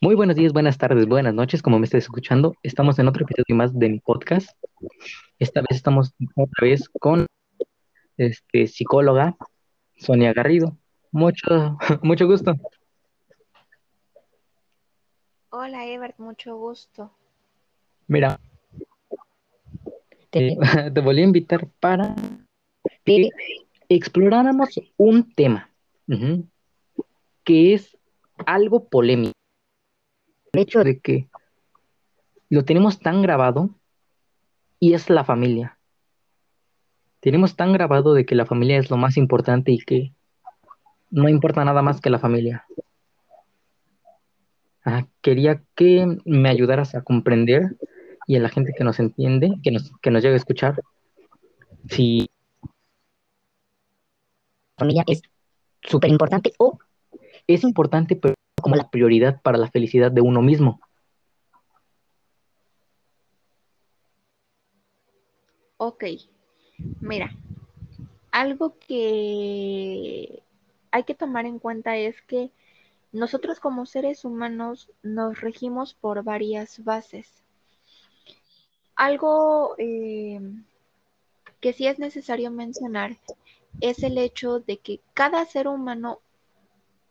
Muy buenos días, buenas tardes, buenas noches, como me estés escuchando. Estamos en otro episodio más de mi podcast. Esta vez estamos otra vez con este psicóloga Sonia Garrido. Mucho, mucho gusto. Hola, Ebert, mucho gusto. Mira, te, te volví a invitar para que exploráramos un tema que es algo polémico. El hecho de que lo tenemos tan grabado y es la familia. Tenemos tan grabado de que la familia es lo más importante y que no importa nada más que la familia. Ah, quería que me ayudaras a comprender y a la gente que nos entiende, que nos, que nos llegue a escuchar, si familia es súper importante o es importante, pero como la prioridad para la felicidad de uno mismo. Ok, mira, algo que hay que tomar en cuenta es que nosotros como seres humanos nos regimos por varias bases. Algo eh, que sí es necesario mencionar es el hecho de que cada ser humano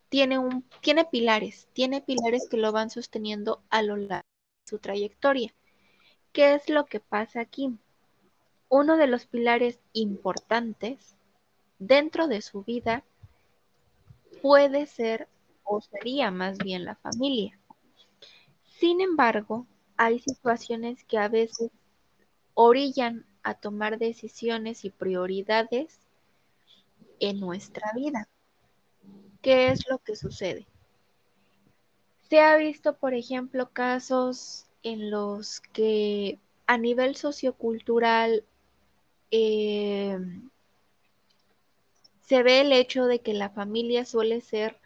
tiene, un, tiene pilares, tiene pilares que lo van sosteniendo a lo largo de su trayectoria. ¿Qué es lo que pasa aquí? Uno de los pilares importantes dentro de su vida puede ser o sería más bien la familia. Sin embargo, hay situaciones que a veces orillan a tomar decisiones y prioridades en nuestra vida. ¿Qué es lo que sucede? Se ha visto, por ejemplo, casos en los que a nivel sociocultural eh, se ve el hecho de que la familia suele ser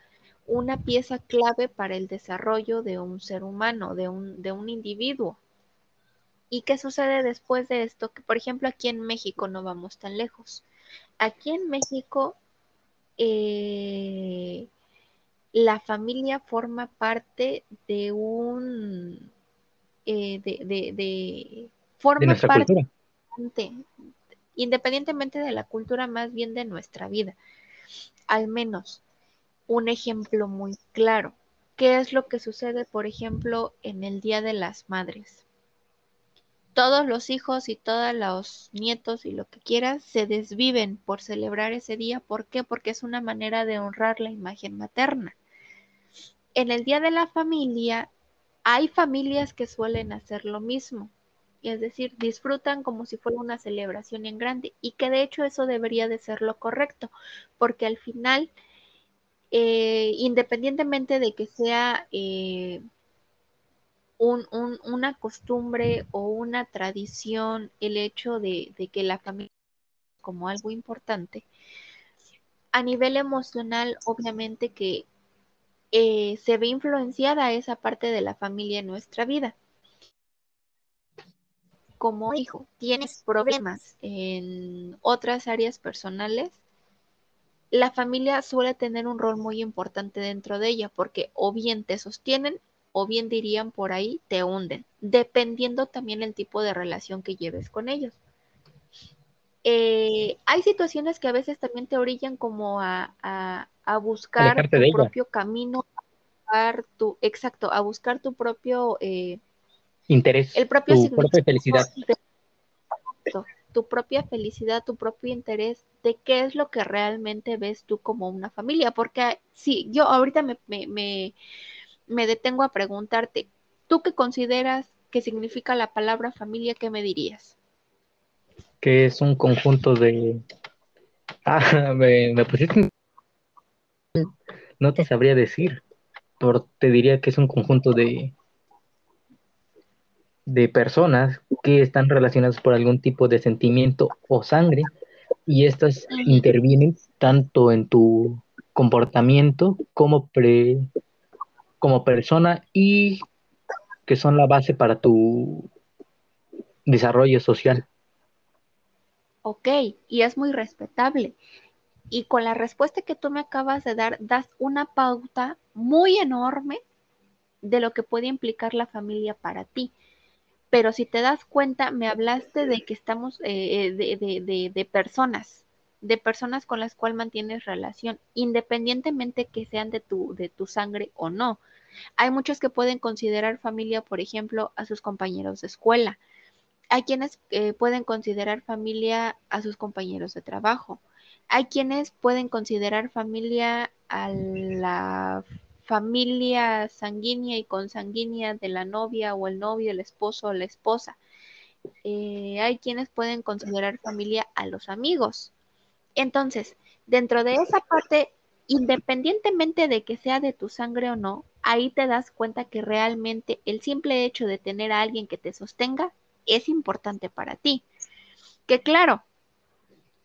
una pieza clave para el desarrollo de un ser humano, de un, de un individuo. ¿Y qué sucede después de esto? Que, por ejemplo, aquí en México no vamos tan lejos. Aquí en México, eh, la familia forma parte de un, eh, de, de, de, forma De nuestra parte, cultura. independientemente de la cultura, más bien de nuestra vida. Al menos un ejemplo muy claro. ¿Qué es lo que sucede, por ejemplo, en el Día de las Madres? Todos los hijos y todos los nietos y lo que quieras se desviven por celebrar ese día. ¿Por qué? Porque es una manera de honrar la imagen materna. En el Día de la Familia hay familias que suelen hacer lo mismo. Es decir, disfrutan como si fuera una celebración en grande y que de hecho eso debería de ser lo correcto, porque al final eh, independientemente de que sea eh, un, un, una costumbre o una tradición, el hecho de, de, que la familia como algo importante, a nivel emocional, obviamente que eh, se ve influenciada esa parte de la familia en nuestra vida. Como hijo, tienes problemas en otras áreas personales, la familia suele tener un rol muy importante dentro de ella porque o bien te sostienen o bien dirían por ahí te hunden, dependiendo también el tipo de relación que lleves con ellos. Eh, hay situaciones que a veces también te orillan como a, a, a buscar Alejarte tu propio camino, a buscar tu, exacto, a buscar tu propio eh, interés, el propio tu propia felicidad. De, tu propia felicidad, tu propio interés de qué es lo que realmente ves tú como una familia. Porque sí, yo ahorita me, me, me, me detengo a preguntarte, ¿tú qué consideras que significa la palabra familia? ¿Qué me dirías? Que es un conjunto de... Ah, me, me pusiste... No te sabría decir, pero te diría que es un conjunto de de personas que están relacionadas por algún tipo de sentimiento o sangre y estas intervienen tanto en tu comportamiento como pre, como persona y que son la base para tu desarrollo social. Ok, y es muy respetable. Y con la respuesta que tú me acabas de dar, das una pauta muy enorme de lo que puede implicar la familia para ti. Pero si te das cuenta, me hablaste de que estamos, eh, eh, de, de, de, personas, de personas con las cuales mantienes relación, independientemente que sean de tu, de tu sangre o no. Hay muchos que pueden considerar familia, por ejemplo, a sus compañeros de escuela. Hay quienes eh, pueden considerar familia a sus compañeros de trabajo. Hay quienes pueden considerar familia a la familia sanguínea y consanguínea de la novia o el novio, el esposo o la esposa. Eh, hay quienes pueden considerar familia a los amigos. Entonces, dentro de esa parte, independientemente de que sea de tu sangre o no, ahí te das cuenta que realmente el simple hecho de tener a alguien que te sostenga es importante para ti. Que claro,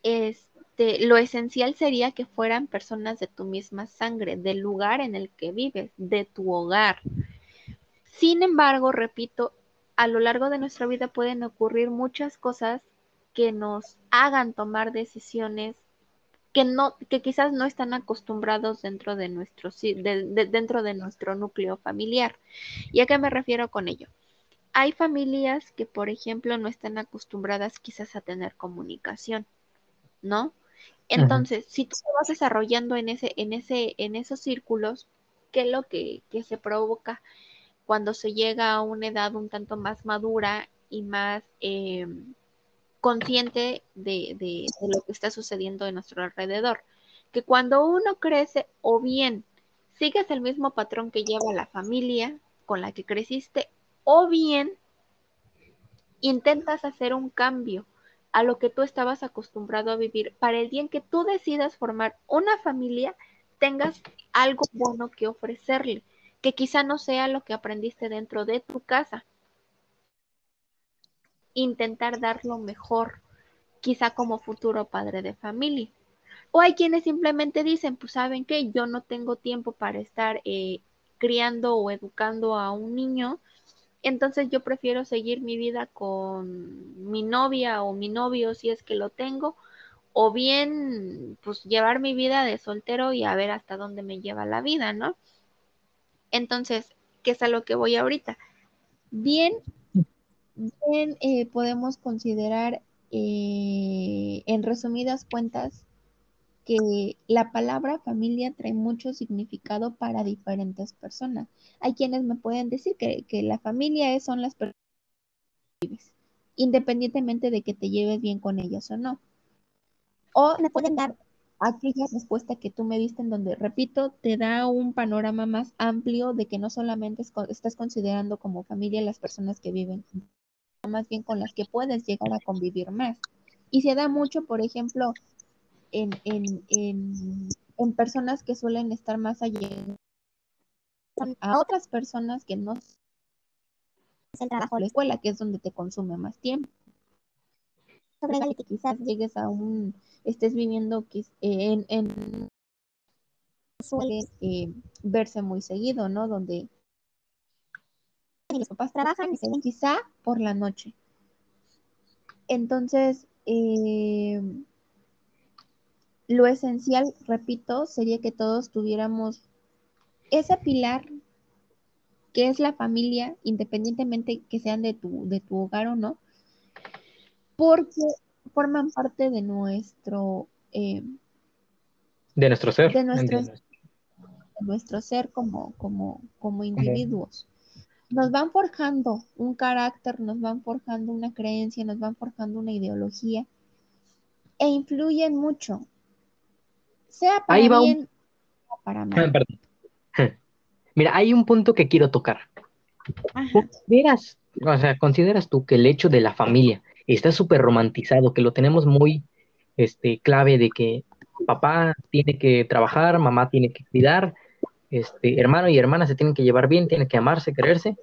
es, este, lo esencial sería que fueran personas de tu misma sangre, del lugar en el que vives, de tu hogar. Sin embargo, repito, a lo largo de nuestra vida pueden ocurrir muchas cosas que nos hagan tomar decisiones que no, que quizás no están acostumbrados dentro de nuestro, dentro de nuestro núcleo familiar. ¿Y a qué me refiero con ello? Hay familias que, por ejemplo, no están acostumbradas quizás a tener comunicación, ¿no? Entonces, si tú te vas desarrollando en ese, en ese, en esos círculos, ¿qué es lo que, se provoca cuando se llega a una edad un tanto más madura y más em, consciente de, lo que está sucediendo en nuestro alrededor? Que cuando uno crece, o bien sigues el mismo patrón que lleva la familia con la que creciste, o bien intentas hacer un cambio a lo que tú estabas acostumbrado a vivir, para el día en que tú decidas formar una familia, tengas algo bueno que ofrecerle, que quizá no sea lo que aprendiste dentro de tu casa. Intentar dar lo mejor, quizá como futuro padre de familia. O hay quienes simplemente dicen, pues saben que yo no tengo tiempo para estar eh, criando o educando a un niño, entonces yo prefiero seguir mi vida con mi novia o mi novio si es que lo tengo, o bien pues llevar mi vida de soltero y a ver hasta dónde me lleva la vida, ¿no? Entonces, ¿qué es a lo que voy ahorita? Bien, bien eh, podemos considerar eh, en resumidas cuentas que la palabra familia trae mucho significado para diferentes personas. Hay quienes me pueden decir que, la familia son las personas que vives, independientemente de que te lleves bien con ellas o no. O me pueden dar aquella respuesta que tú me diste en donde, repito, te da un panorama más amplio de que no solamente estás considerando como familia las personas que viven, más bien con las que puedes llegar a convivir más. Y se da mucho, por ejemplo, en, en, en, en personas que suelen estar más allá a otras personas que no el trabajo la escuela, que es donde te consume más tiempo. Sobre que quizás llegues a un, estés viviendo en, en suele eh, verse muy seguido, ¿no? Donde los papás trabajan y se ven quizá por la noche. Entonces, eh, lo esencial, repito, sería que todos tuviéramos ese pilar que es la familia, independientemente que sean de tu, de tu hogar o no, porque forman parte de nuestro... Eh, de nuestro ser. De nuestro, de nuestro ser como, como, como individuos. Nos van forjando un carácter, nos van forjando una creencia, nos van forjando una ideología e influyen mucho sea para bien o para mal. Mira, hay un punto que quiero tocar. ¿Consideras, o sea, ¿Consideras tú que el hecho de la familia está súper romantizado, que lo tenemos muy este, clave de que papá tiene que trabajar, mamá tiene que cuidar, este, hermano y hermana se tienen que llevar bien, tienen que amarse, quererse,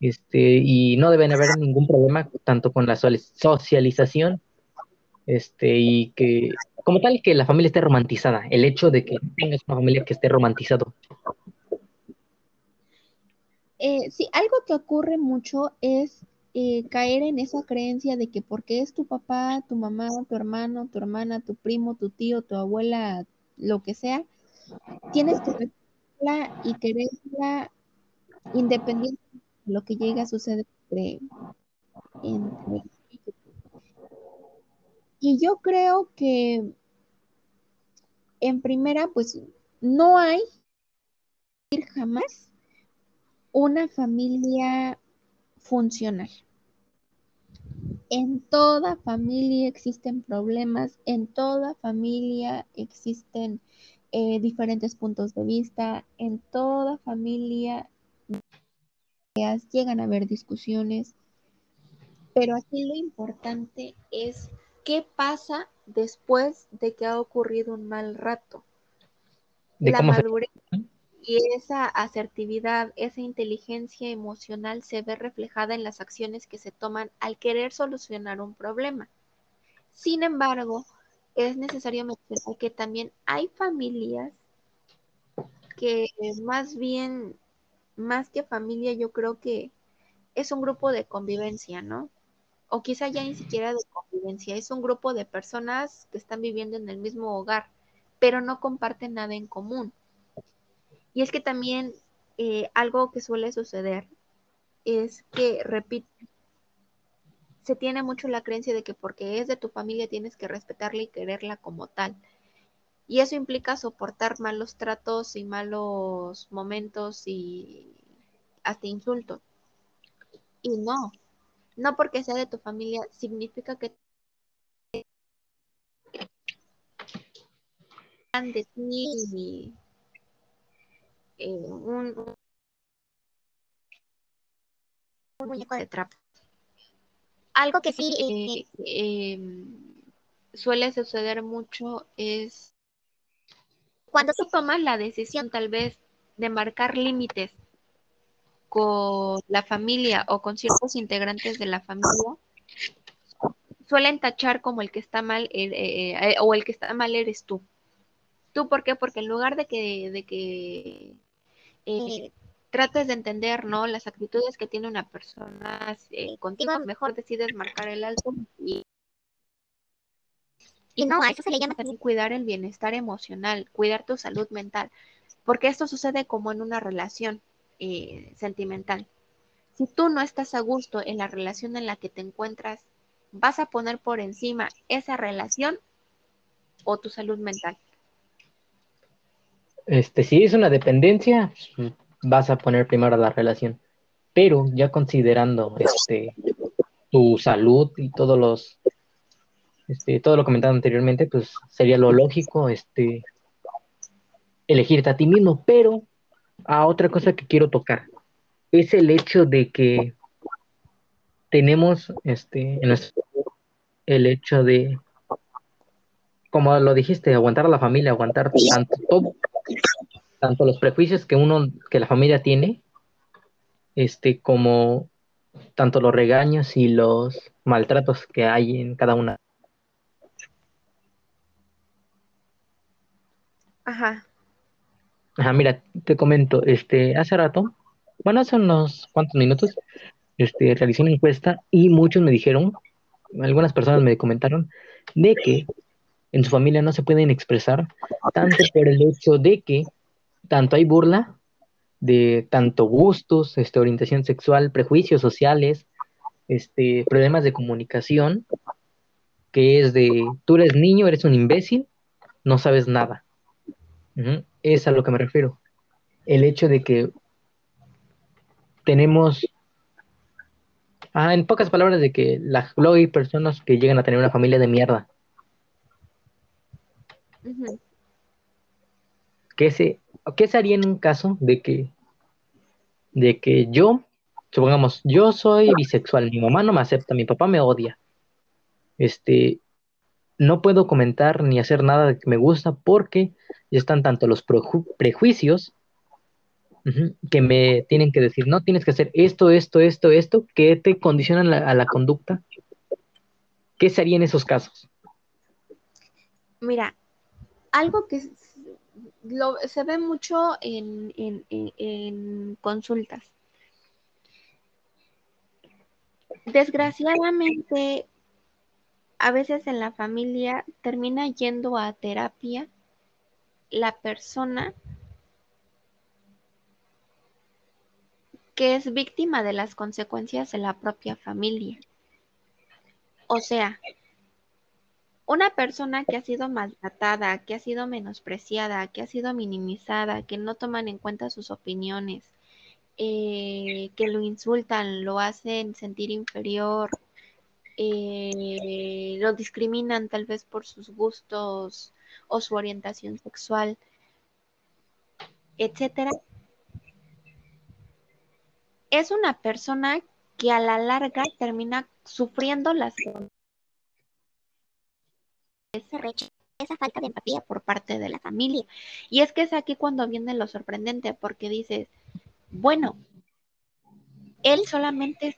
este, y no deben haber ningún problema tanto con la socialización, este, y que como tal que la familia esté romantizada, el hecho de que tengas una familia que esté romantizado. Eh, sí, algo que ocurre mucho es eh, caer en esa creencia de que porque es tu papá, tu mamá, tu hermano, tu hermana, tu primo, tu tío, tu abuela, lo que sea, tienes que respetarla y quererla independiente de lo que llegue a suceder entre, entre y yo creo que en primera, pues no hay jamás una familia funcional. En toda familia existen problemas, en toda familia existen eh, diferentes puntos de vista, en toda familia llegan a haber discusiones, pero aquí lo importante es qué pasa después de que ha ocurrido un mal rato. La madurez y esa asertividad, esa inteligencia emocional se ve reflejada en las acciones que se toman al querer solucionar un problema. Sin embargo, es necesario mencionar que también hay familias que más bien, más que familia, yo creo que es un grupo de convivencia, ¿no? O quizá ya ni siquiera de convivencia, es un grupo de personas que están viviendo en el mismo hogar, pero no comparten nada en común. Y es que también eh, algo que suele suceder es que, repito, se tiene mucho la creencia de que porque es de tu familia tienes que respetarla y quererla como tal. Y eso implica soportar malos tratos y malos momentos y hasta insultos. Y no, no porque sea de tu familia significa que de ti eh, un, muñeco de trapo. Algo que sí eh, em, suele suceder mucho es cuando tú tomas la decisión tal vez de marcar límites con la familia o con ciertos integrantes de la familia, suelen tachar como el que está mal eh, o el que está mal eres tú. ¿Tú por qué? Porque en lugar de que, de que eh, trates de entender, ¿no? Las actitudes que tiene una persona eh, contigo, mejor decides marcar el alto y, y no, a eso se le llama también cuidar el bienestar emocional, cuidar tu salud mental, porque esto sucede como en una relación eh, sentimental. Si tú no estás a gusto en la relación en la que te encuentras, vas a poner por encima esa relación o tu salud mental. Este, si es una dependencia, vas a poner primero la relación. Pero ya considerando este tu salud y todos los este, todo lo comentado anteriormente, pues sería lo lógico este elegirte a ti mismo, pero a otra cosa que quiero tocar es el hecho de que tenemos este en el hecho de como lo dijiste, aguantar a la familia, aguantar tanto todo, tanto los prejuicios que uno, que la familia tiene, este, como tanto los regaños y los maltratos que hay en cada una. Ajá. Ajá, mira, te comento, este, hace rato, bueno, hace unos cuantos minutos, este, realicé una encuesta y muchos me dijeron, algunas personas me comentaron, de que en su familia no se pueden expresar, tanto por el hecho de que tanto hay burla de tanto gustos, este, orientación sexual, prejuicios sociales, este, problemas de comunicación, que es de, tú eres niño, eres un imbécil, no sabes nada. Es a lo que me refiero. El hecho de que tenemos, ah, en pocas palabras, de que la, luego hay personas que llegan a tener una familia de mierda. ¿Qué se, ¿Qué se haría en un caso de que, de que yo, supongamos, yo soy bisexual, mi mamá no me acepta, mi papá me odia? Este, no puedo comentar ni hacer nada de que me gusta porque ya están tanto los prejuicios que me tienen que decir, no, tienes que hacer esto, esto, esto, esto, que te condicionan a la conducta. ¿Qué se haría en esos casos? Mira, algo que se ve mucho en, consultas. desgraciadamente, a veces en la familia termina yendo a terapia la persona que es víctima de las consecuencias de la propia familia. O sea, una persona que ha sido maltratada, que ha sido menospreciada, que ha sido minimizada, que no toman en cuenta sus opiniones, eh, que lo insultan, lo hacen sentir inferior, eh, lo discriminan tal vez por sus gustos o su orientación sexual, etcétera, es una persona que a la larga termina sufriendo las esa falta de empatía por parte de la familia. Y es que es aquí cuando viene lo sorprendente, porque dices, bueno, él solamente es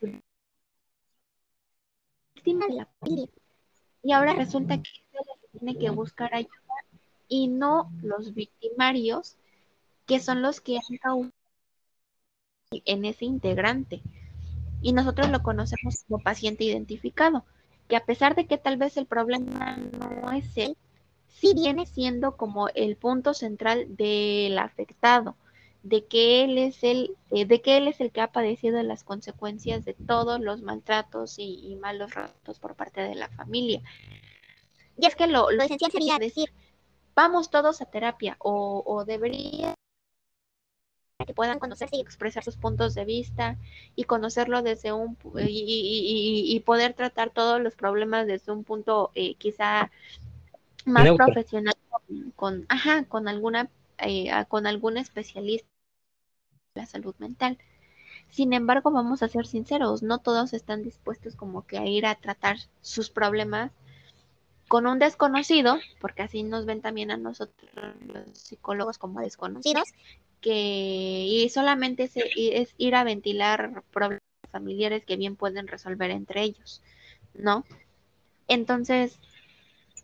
víctima de la familia. Y ahora resulta que él tiene que buscar ayuda y no los victimarios, que son los que han causado en ese integrante. Y nosotros lo conocemos como paciente identificado, que a pesar de que tal vez el problema no es él, sí viene siendo como el punto central del afectado, de que él es el, eh, de que él es el que ha padecido las consecuencias de todos los maltratos y, malos ratos por parte de la familia. Y es que lo, esencial sería decir, vamos todos a terapia o, o debería que puedan conocerse y expresar sus puntos de vista y conocerlo desde un y, poder tratar todos los problemas desde un punto eh, quizá más profesional con, ajá, con alguna eh, con algún especialista de la salud mental. Sin embargo, vamos a ser sinceros, no todos están dispuestos como que a ir a tratar sus problemas con un desconocido, porque así nos ven también a nosotros los psicólogos como desconocidos, que y solamente es, ir a ventilar problemas familiares que bien pueden resolver entre ellos, ¿no? Entonces,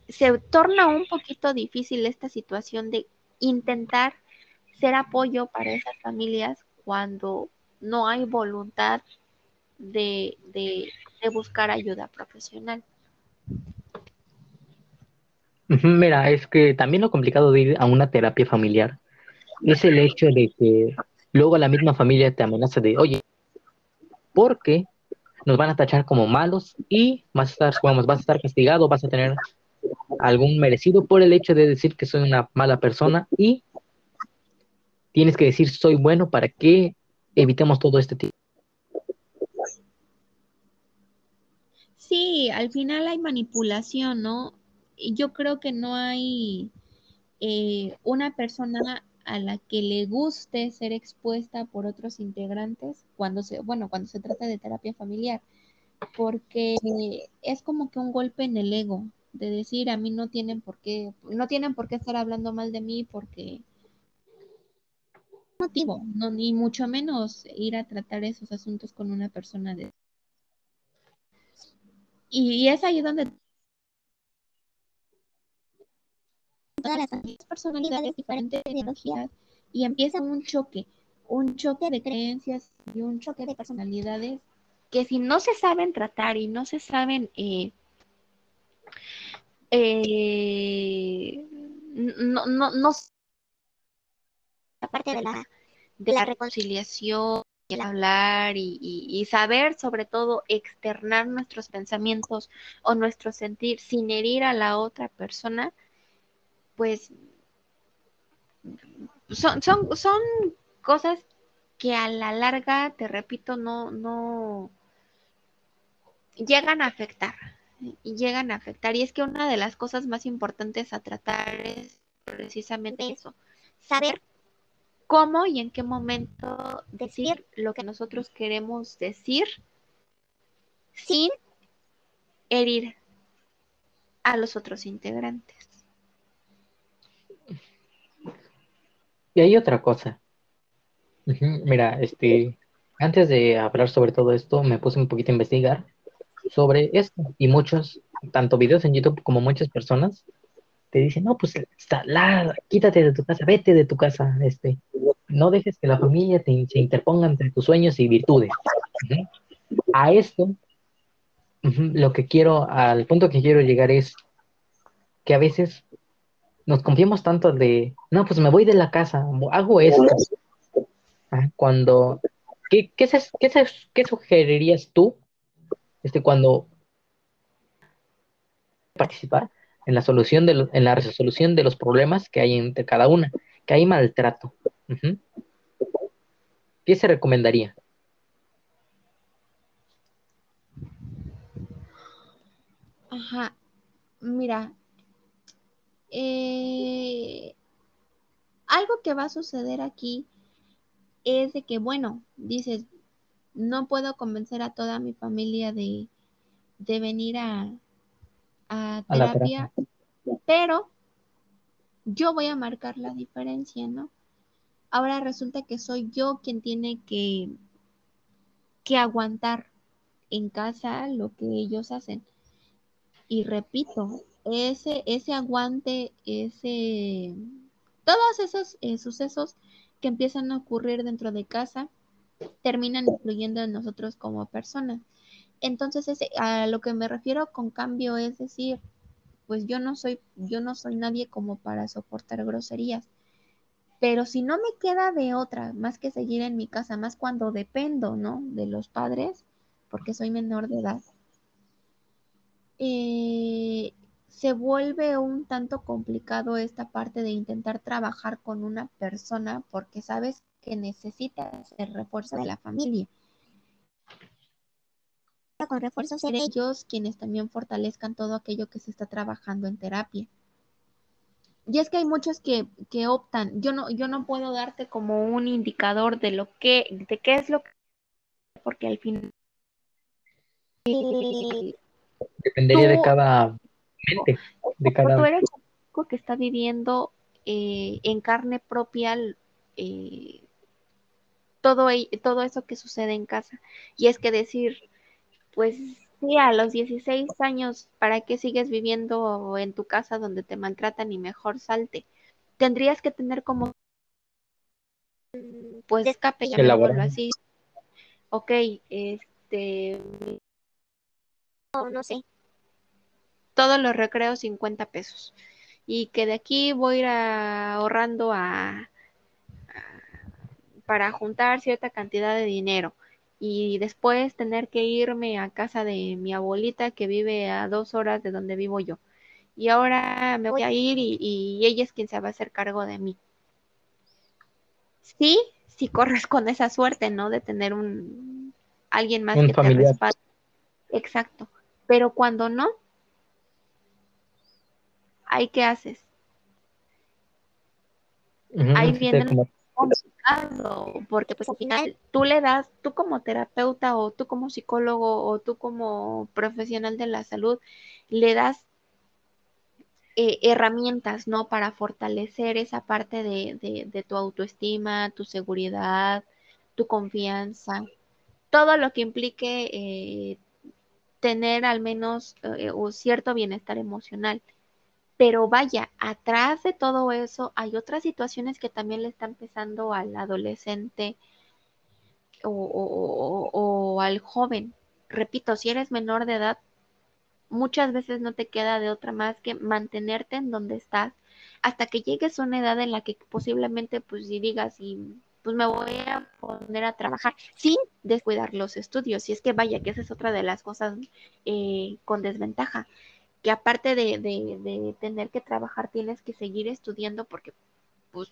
se torna un poquito difícil esta situación de intentar ser apoyo para esas familias cuando no hay voluntad de, de buscar ayuda profesional. Mira, es que también lo complicado de ir a una terapia familiar es el hecho de que luego la misma familia te amenaza de, oye, porque nos van a tachar como malos y vas a estar, vamos, vas a estar castigado, vas a tener algún merecido por el hecho de decir que soy una mala persona y tienes que decir soy bueno para que evitemos todo este tipo. Sí, al final hay manipulación, ¿no? Yo creo que no hay eh, una persona a la que le guste ser expuesta por otros integrantes cuando se, bueno, cuando se trata de terapia familiar, porque es como que un golpe en el ego de decir a mí no tienen por qué, no tienen por qué estar hablando mal de mí porque motivo, no, ni mucho menos ir a tratar esos asuntos con una persona de y es ahí donde todas las personalidades, diferentes ideologías, y empieza un choque, un choque de creencias y un choque de personalidades que si no se saben tratar y no se saben eh, eh, no, no, no aparte de la, de la reconciliación, el hablar y, y, saber sobre todo externar nuestros pensamientos o nuestro sentir sin herir a la otra persona, pues son, son, son cosas que a la larga, te repito, no, no llegan a afectar. Y llegan a afectar. Y es que una de las cosas más importantes a tratar es precisamente eso. Saber cómo y en qué momento decir lo que nosotros queremos decir sin herir a los otros integrantes. Y hay otra cosa. Mira, este, antes de hablar sobre todo esto, me puse un poquito a investigar sobre esto. Y muchos, tanto videos en YouTube como muchas personas, te dicen, no, pues está, la, quítate de tu casa, vete de tu casa, este, no dejes que la familia te, se interponga entre tus sueños y virtudes. A esto lo que quiero, al punto que quiero llegar es que a veces nos confiamos tanto de, no, pues me voy de la casa, hago esto. Ah, cuando, ¿qué, qué, qué, qué sugerirías tú este, cuando participar en la solución de en la resolución de los problemas que hay entre cada una, que hay maltrato? ¿Qué se recomendaría? Ajá, mira, eh, algo que va a suceder aquí es de que, bueno, dices, no puedo convencer a toda mi familia de, venir a, terapia, pero yo voy a marcar la diferencia, ¿no? Ahora resulta que soy yo quien tiene que, que aguantar en casa lo que ellos hacen. Y repito, ese, ese aguante, ese, todos esos eh, sucesos que empiezan a ocurrir dentro de casa terminan influyendo en nosotros como personas. Entonces, ese, a lo que me refiero con cambio es decir, pues yo no soy, yo no soy nadie como para soportar groserías. Pero si no me queda de otra más que seguir en mi casa, más cuando dependo, ¿no? De los padres, porque soy menor de edad, eh, se vuelve un tanto complicado esta parte de intentar trabajar con una persona porque sabes que necesitas el refuerzo de la familia. Con refuerzos de ellos quienes también fortalezcan todo aquello que se está trabajando en terapia. Y es que hay muchos que, que optan, yo no, yo no puedo darte como un indicador de lo que, de qué es lo que, porque al final Dependería de cada mente, de cada... Tú eres el que está viviendo eh, en carne propia eh, todo, todo eso que sucede en casa. Y es que decir, pues sí, a los 16 años, ¿para qué sigues viviendo en tu casa donde te maltratan y mejor salte? Tendrías que tener como pues escape, llamémoslo así. Ok, este no sé, todos los recreos 50 pesos. Y que de aquí voy a ir ahorrando a, para juntar cierta cantidad de dinero. Y después tener que irme a casa de mi abuelita que vive a dos horas de donde vivo yo. Y ahora me voy a ir y, ella es quien se va a hacer cargo de mí. Sí, si corres con esa suerte, ¿no? De tener un alguien más que te respalde. Exacto. Pero cuando no, ¿ahí qué haces? Ahí viene complicado, porque pues al final tú le das, tú como terapeuta o tú como psicólogo o tú como profesional de la salud, le das eh, herramientas, ¿no? Para fortalecer esa parte de, tu autoestima, tu seguridad, tu confianza, todo lo que implique eh, tener al menos eh, un cierto bienestar emocional. Pero vaya, atrás de todo eso hay otras situaciones que también le están pesando al adolescente o, al joven. Repito, si eres menor de edad, muchas veces no te queda de otra más que mantenerte en donde estás hasta que llegues a una edad en la que posiblemente pues si digas y pues me voy a poner a trabajar sin descuidar los estudios. Y es que vaya, que esa es otra de las cosas eh, con desventaja, que aparte de, tener que trabajar, tienes que seguir estudiando porque pues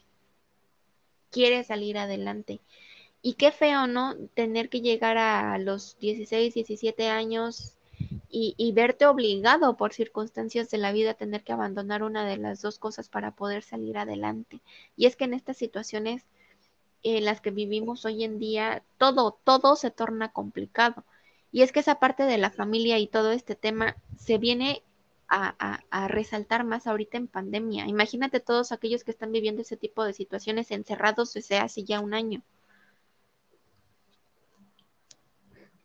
quieres salir adelante. Y qué feo, ¿no? Tener que llegar a los 16, 17 años y, y, verte obligado por circunstancias de la vida a tener que abandonar una de las dos cosas para poder salir adelante. Y es que en estas situaciones en las que vivimos hoy en día, todo, todo se torna complicado. Y es que esa parte de la familia y todo este tema se viene a, resaltar más ahorita en pandemia. Imagínate todos aquellos que están viviendo ese tipo de situaciones encerrados desde hace ya un año.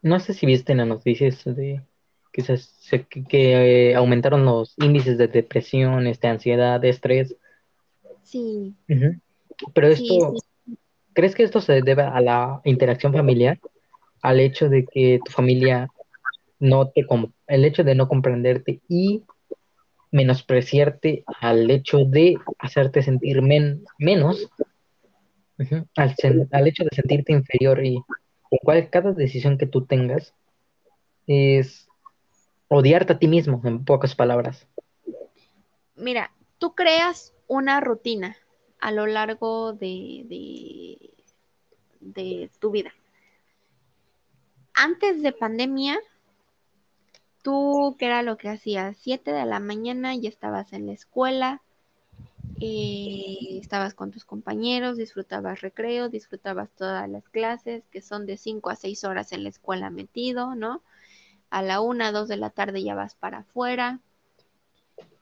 No sé si viste en las noticias de que, que, eh, aumentaron los índices de depresión, este, ansiedad, estrés. Sí. Pero esto, ¿Crees que esto se debe a la interacción familiar? Al hecho de que tu familia no te el hecho de no comprenderte y menospreciarte al hecho de hacerte sentir menos, al, hecho de sentirte inferior y con cual cada decisión que tú tengas es odiarte a ti mismo, en pocas palabras. Mira, tú creas una rutina a lo largo de, de, de tu vida. Antes de pandemia, tú, ¿qué era lo que hacías? Siete de la mañana ya estabas en la escuela, eh, estabas con tus compañeros, disfrutabas recreo, disfrutabas todas las clases, que son de cinco a seis horas en la escuela metido, ¿no? A la una, dos de la tarde ya vas para afuera.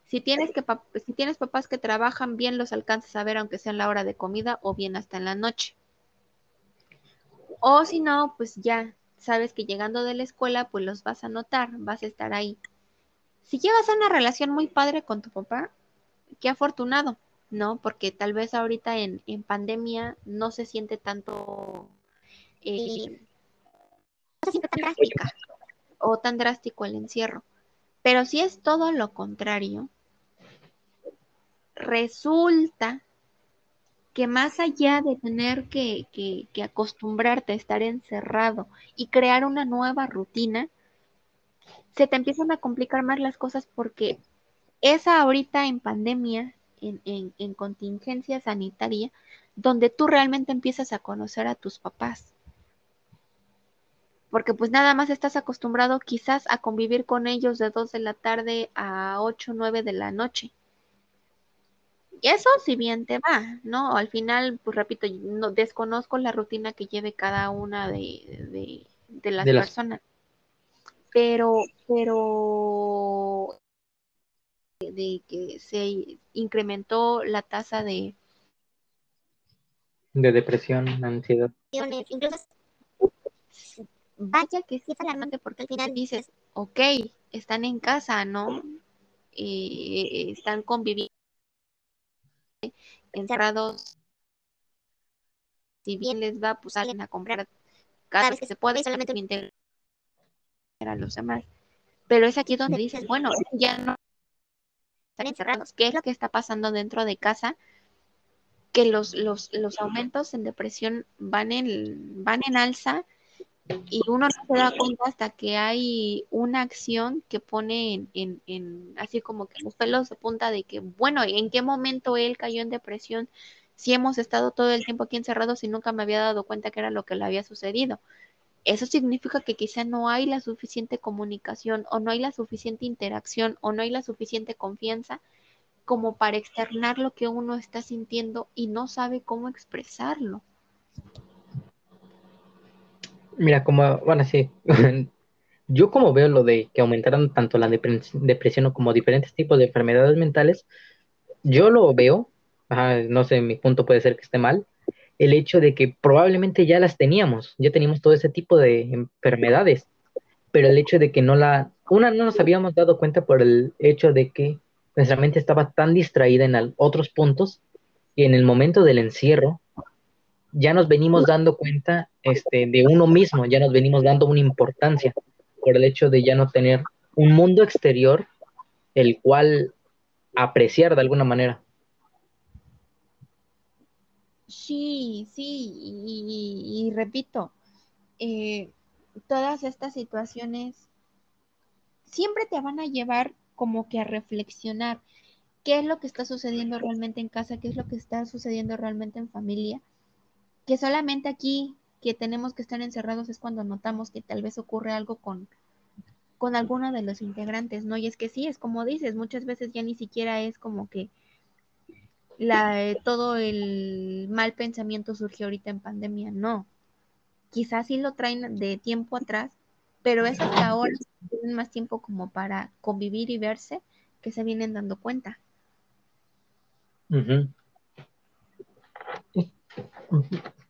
Si tienes, que, si tienes papás que trabajan bien, los alcanzas a ver aunque sea en la hora de comida o bien hasta en la noche. O si no, pues ya sabes que llegando de la escuela, pues los vas a notar, vas a estar ahí. Si llevas una relación muy padre con tu papá, qué afortunado, ¿no? Porque tal vez ahorita en, pandemia no se siente tanto, eh, no se siente tan drástica o tan drástico el encierro. Pero si es todo lo contrario, resulta que más allá de tener que, que, acostumbrarte a estar encerrado y crear una nueva rutina, se te empiezan a complicar más las cosas porque esa ahorita en pandemia, en, en, en, contingencia sanitaria, donde tú realmente empiezas a conocer a tus papás. Porque pues nada más estás acostumbrado quizás a convivir con ellos de 2 de la tarde a 8, 9 de la noche. Y eso si bien te va, ¿no? Al final, pues repito, no, desconozco la rutina que lleve cada una de, las personas. Pero, pero de que se incrementó la tasa de de depresión, ansiedad. vaya que sí es alarmante porque al final dices, ok, están en casa, ¿no? Eh, están conviviendo encerrados. Si bien les va, pues salen a comprar cada vez que se puede, solamente mientras a los demás. Pero es aquí donde dices, bueno, ya no están encerrados. ¿Qué es lo que está pasando dentro de casa? Que los, los, los aumentos en depresión van en, van en alza y uno no se da cuenta hasta que hay una acción que pone en, en, así como que los pelos de punta de que, bueno, ¿en qué momento él cayó en depresión? Si hemos estado todo el tiempo aquí encerrados y nunca me había dado cuenta que era lo que le había sucedido. Eso significa que quizá no hay la suficiente comunicación o no hay la suficiente interacción o no hay la suficiente confianza como para externar lo que uno está sintiendo y no sabe cómo expresarlo. Mira, como, bueno, sí, yo como veo lo de que aumentaron tanto la depresión como diferentes tipos de enfermedades mentales, yo lo veo, no sé, mi punto puede ser que esté mal, el hecho de que probablemente ya las teníamos, ya teníamos todo ese tipo de enfermedades, pero el hecho de que no la, una no nos habíamos dado cuenta por el hecho de que nuestra mente estaba tan distraída en otros puntos y en el momento del encierro ya nos venimos dando cuenta este, de uno mismo, ya nos venimos dando una importancia por el hecho de ya no tener un mundo exterior el cual apreciar de alguna manera. Sí, sí, y, repito, eh, todas estas situaciones siempre te van a llevar como que a reflexionar qué es lo que está sucediendo realmente en casa, qué es lo que está sucediendo realmente en familia que solamente aquí que tenemos que estar encerrados es cuando notamos que tal vez ocurre algo con, con alguno de los integrantes, ¿no? Y es que sí, es como dices, muchas veces ya ni siquiera es como que la, eh, todo el mal pensamiento surgió ahorita en pandemia, no. Quizás sí lo traen de tiempo atrás, pero es hasta ahora tienen más tiempo como para convivir y verse que se vienen dando cuenta.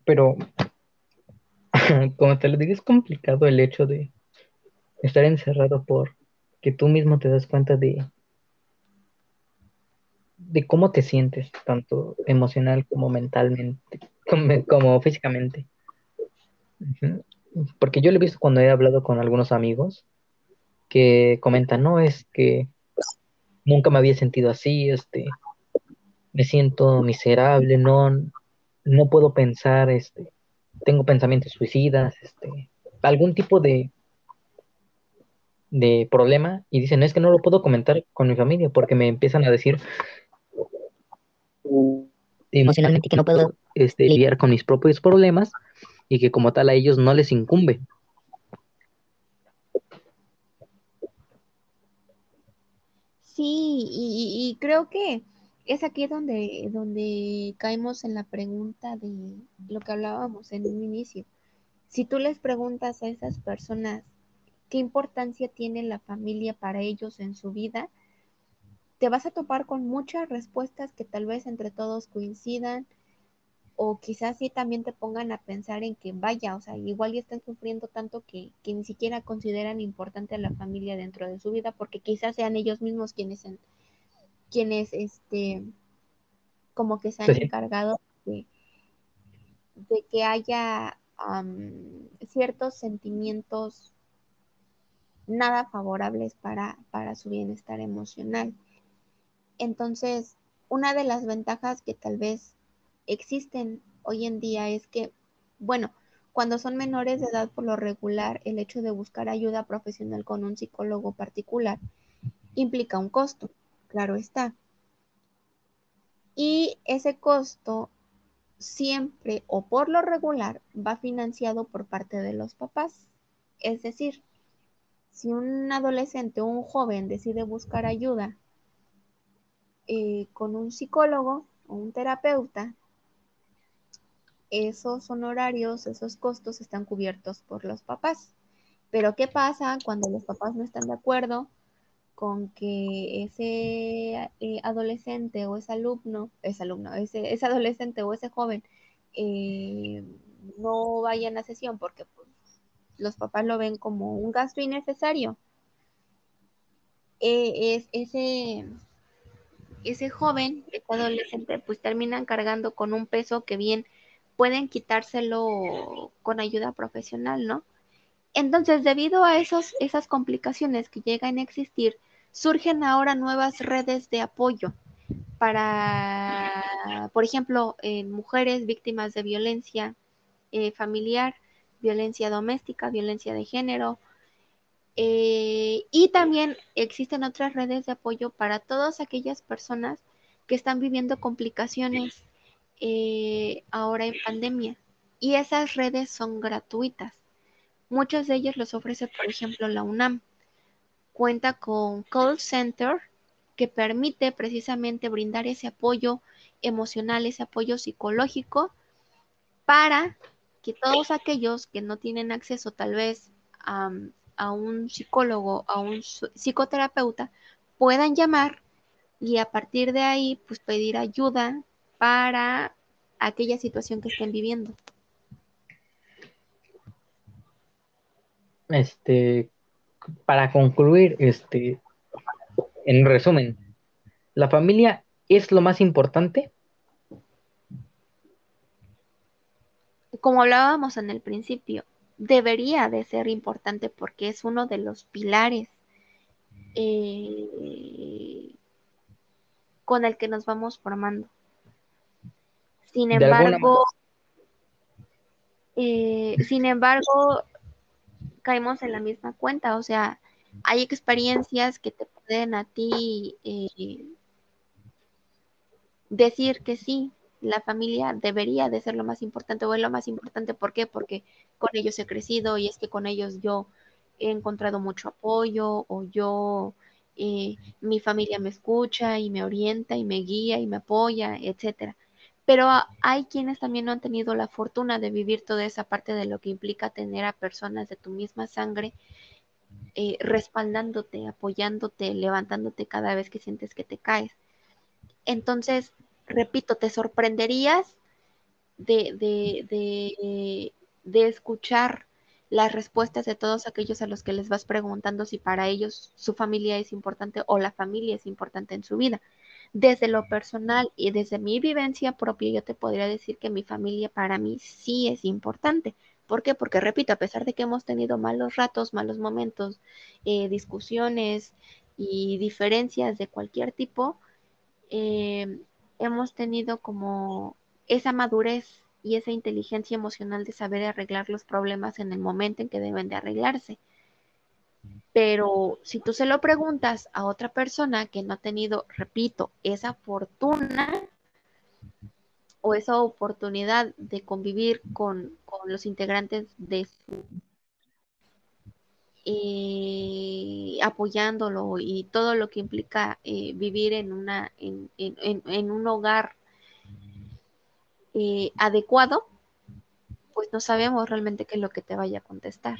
Pero, como te lo digo, es complicado el hecho de estar encerrado por que tú mismo te das cuenta de, de cómo te sientes, tanto emocional como mentalmente, como, físicamente. Porque yo lo he visto cuando he hablado con algunos amigos que comentan, no, es que nunca me había sentido así, este, me siento miserable, no, no puedo pensar, este, tengo pensamientos suicidas, este, algún tipo de, de problema y dicen, es que no lo puedo comentar con mi familia porque me empiezan a decir emocionalmente que no puedo este, lidiar con mis propios problemas y que como tal a ellos no les incumbe. Sí, y creo que es aquí donde, donde caemos en la pregunta de lo que hablábamos en un inicio. Si tú les preguntas a esas personas qué importancia tiene la familia para ellos en su vida, te vas a topar con muchas respuestas que tal vez entre todos coincidan o quizás sí también te pongan a pensar en que vaya, o sea, igual ya están sufriendo tanto que, que ni siquiera consideran importante a la familia dentro de su vida porque quizás sean ellos mismos quienes en, quienes este como que se han encargado de, que haya ciertos sentimientos nada favorables para, para su bienestar emocional. Entonces, una de las ventajas que tal vez existen hoy en día es que, bueno, cuando son menores de edad por lo regular, el hecho de buscar ayuda profesional con un psicólogo particular implica un costo claro está. Y ese costo siempre o por lo regular va financiado por parte de los papás. Es decir, si un adolescente o un joven decide buscar ayuda eh, con un psicólogo o un terapeuta, esos honorarios, esos costos están cubiertos por los papás. Pero ¿qué pasa cuando los papás no están de acuerdo? Con que ese eh, adolescente o ese alumno, ese alumno, ese, ese adolescente o ese joven eh, no vaya a la sesión porque pues, los papás lo ven como un gasto innecesario. Es, ese, ese joven, ese adolescente, pues terminan cargando con un peso que bien pueden quitárselo con ayuda profesional, ¿no? Entonces, debido a esos, esas complicaciones que llegan a existir, surgen ahora nuevas redes de apoyo para, por ejemplo, mujeres víctimas de violencia eh, familiar, violencia doméstica, violencia de género. Eh, y también existen otras redes de apoyo para todas aquellas personas que están viviendo complicaciones eh, ahora en pandemia. Y esas redes son gratuitas. Muchas de ellas los ofrece, por ejemplo, la UNAM. Cuenta con call center que permite precisamente brindar ese apoyo emocional, ese apoyo psicológico para que todos aquellos que no tienen acceso tal vez a, un psicólogo, a un psicoterapeuta, puedan llamar y a partir de ahí pues pedir ayuda para aquella situación que estén viviendo. este, para concluir, este, en resumen, ¿la familia es lo más importante? Como hablábamos en el principio, debería de ser importante porque es uno de los pilares eh, con el que nos vamos formando. Sin embargo, eh, sin embargo, caemos en la misma cuenta, o sea, hay experiencias que te pueden a ti eh, decir que sí, la familia debería de ser lo más importante o es lo más importante, ¿por qué? Porque con ellos he crecido y es que con ellos yo he encontrado mucho apoyo o yo, eh, mi familia me escucha y me orienta y me guía y me apoya, etcétera. Pero hay quienes también no han tenido la fortuna de vivir toda esa parte de lo que implica tener a personas de tu misma sangre eh, respaldándote, apoyándote, levantándote cada vez que sientes que te caes. Entonces, repito, te sorprenderías de, de, de, de, escuchar las respuestas de todos aquellos a los que les vas preguntando si para ellos su familia es importante o la familia es importante en su vida desde lo personal y desde mi vivencia propia, yo te podría decir que mi familia para mí sí es importante. ¿Por qué? Porque, repito, a pesar de que hemos tenido malos ratos, malos momentos, eh, discusiones y diferencias de cualquier tipo, eh, hemos tenido como esa madurez y esa inteligencia emocional de saber arreglar los problemas en el momento en que deben de arreglarse. Pero si tú se lo preguntas a otra persona que no ha tenido, repito, esa fortuna o esa oportunidad de convivir con, con los integrantes de su eh, apoyándolo y todo lo que implica eh, vivir en una en, en, en un hogar eh, adecuado, pues no sabemos realmente qué es lo que te vaya a contestar.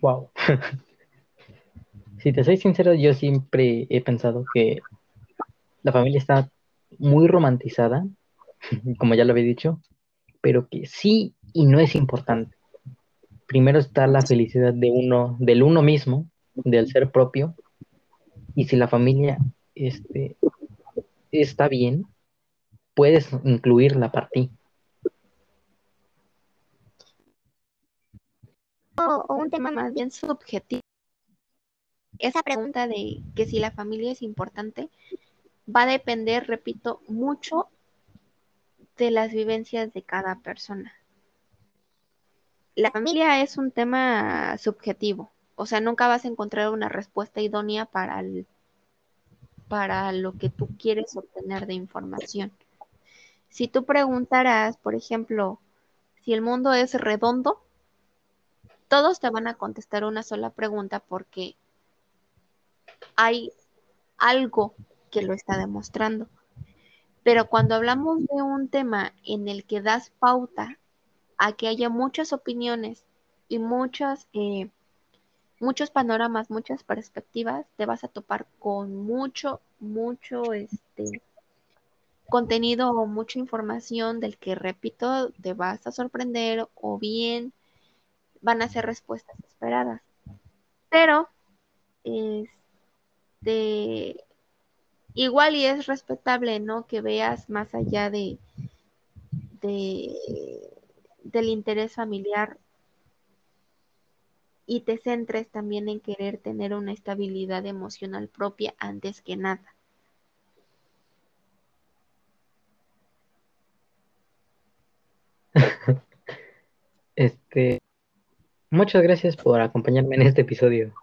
Wow. si te soy sincero, yo siempre he pensado que la familia está muy romantizada, como ya lo había dicho, pero que sí y no es importante. Primero está la felicidad de uno, del uno mismo, del ser propio, y si la familia este, está bien, puedes incluirla para ti. O, un tema más bien subjetivo. Esa pregunta de que si la familia es importante va a depender, repito, mucho de las vivencias de cada persona. La familia es un tema subjetivo, o sea, nunca vas a encontrar una respuesta idónea para, para lo que tú quieres obtener de información. Si tú preguntaras, por ejemplo, si el mundo es redondo, todos te van a contestar una sola pregunta porque hay algo que lo está demostrando. Pero cuando hablamos de un tema en el que das pauta a que haya muchas opiniones y muchas, eh, muchos panoramas, muchas perspectivas, te vas a topar con mucho, mucho este, contenido o mucha información del que, repito, te vas a sorprender o bien van a ser respuestas esperadas. Pero, este, igual y es respetable, ¿no? Que veas más allá de, de del interés familiar y te centres también en querer tener una estabilidad emocional propia antes que nada. Este, muchas gracias por acompañarme en este episodio.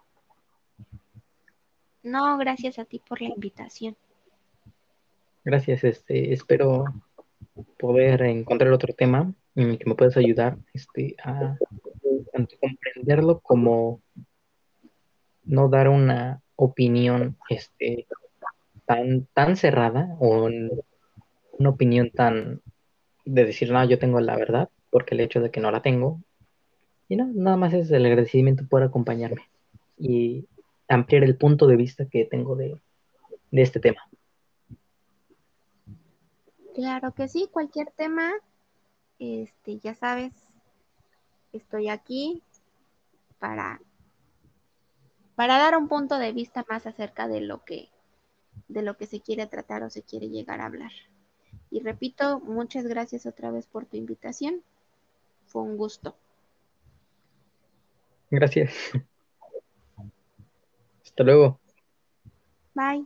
No, gracias a ti por la invitación. Gracias, este, espero poder encontrar otro tema en el que me puedas ayudar este, a tanto comprenderlo como no dar una opinión este, tan, tan cerrada o una opinión tan de decir, no, yo tengo la verdad, porque el hecho de que no la tengo, y no, nada más es el agradecimiento por acompañarme y ampliar el punto de vista que tengo de, de este tema. Claro que sí, cualquier tema, este, ya sabes, estoy aquí para, para dar un punto de vista más acerca de lo que, de lo que se quiere tratar o se quiere llegar a hablar. Y repito, muchas gracias otra vez por tu invitación. Fue un gusto. Gracias. Hasta luego. Bye.